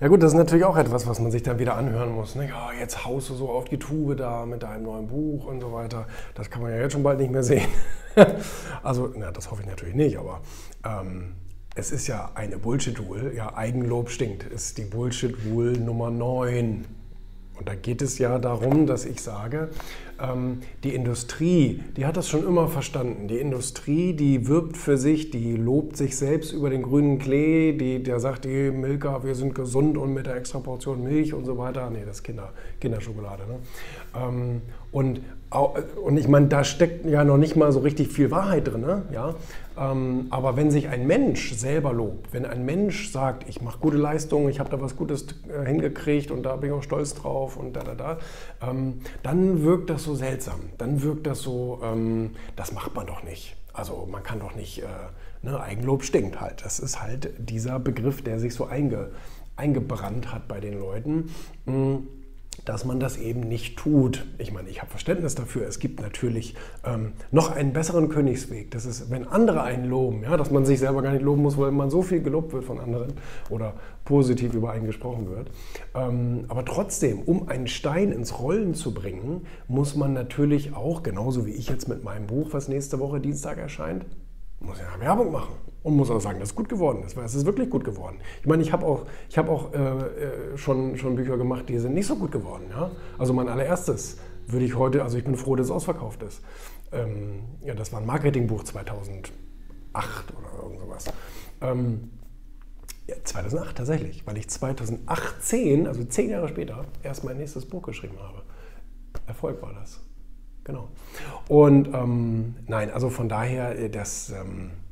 Ja gut, das ist natürlich auch etwas, was man sich dann wieder anhören muss. Ne? Ja, jetzt haust du so auf die Tube da mit deinem neuen Buch und so weiter. Das kann man ja jetzt schon bald nicht mehr sehen. also, na, das hoffe ich natürlich nicht, aber ähm, es ist ja eine Bullshit-Rule. Ja, Eigenlob stinkt. Ist die Bullshit-Rule Nummer 9. Und da geht es ja darum, dass ich sage, ähm, die Industrie, die hat das schon immer verstanden. Die Industrie, die wirbt für sich, die lobt sich selbst über den grünen Klee, die, der sagt, die Milka, wir sind gesund und mit der extra Portion Milch und so weiter. Nee, das ist Kinder, Kinderschokolade. Ne? Ähm, und, und ich meine, da steckt ja noch nicht mal so richtig viel Wahrheit drin. Ne? Ja? Ähm, aber wenn sich ein Mensch selber lobt, wenn ein Mensch sagt, ich mache gute Leistungen, ich habe da was Gutes äh, hingekriegt und da bin ich auch stolz drauf und da, da, da, ähm, dann wirkt das so seltsam. Dann wirkt das so, ähm, das macht man doch nicht. Also man kann doch nicht, äh, ne, Eigenlob stinkt halt. Das ist halt dieser Begriff, der sich so einge, eingebrannt hat bei den Leuten. Mhm dass man das eben nicht tut. Ich meine, ich habe Verständnis dafür. Es gibt natürlich ähm, noch einen besseren Königsweg. Das ist, wenn andere einen loben, ja, dass man sich selber gar nicht loben muss, weil man so viel gelobt wird von anderen oder positiv über einen gesprochen wird. Ähm, aber trotzdem, um einen Stein ins Rollen zu bringen, muss man natürlich auch, genauso wie ich jetzt mit meinem Buch, was nächste Woche Dienstag erscheint, muss ja Werbung machen und muss auch sagen, dass es gut geworden ist, weil es ist wirklich gut geworden. Ich meine, ich habe auch, ich hab auch äh, äh, schon, schon Bücher gemacht, die sind nicht so gut geworden. Ja? Also mein allererstes würde ich heute, also ich bin froh, dass es ausverkauft ist. Ähm, ja, das war ein Marketingbuch 2008 oder irgend sowas. Ähm, ja, 2008 tatsächlich, weil ich 2018, also zehn Jahre später, erst mein nächstes Buch geschrieben habe. Erfolg war das. Genau. Und ähm, nein, also von daher, äh, das, ähm, äh,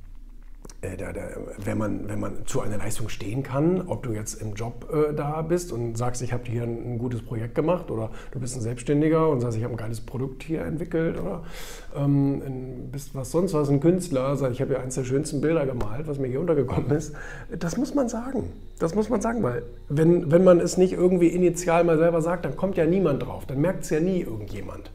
da, da, wenn, man, wenn man zu einer Leistung stehen kann, ob du jetzt im Job äh, da bist und sagst, ich habe hier ein, ein, gutes Projekt gemacht oder du bist ein Selbstständiger und sagst, ich habe ein geiles Produkt hier entwickelt oder ähm, bist was sonst was, ein Künstler, sagst, ich habe hier eines der schönsten Bilder gemalt, was mir hier untergekommen ist. Das muss man sagen. Das muss man sagen, weil wenn, wenn man es nicht irgendwie initial mal selber sagt, dann kommt ja niemand drauf, dann merkt es ja nie irgendjemand.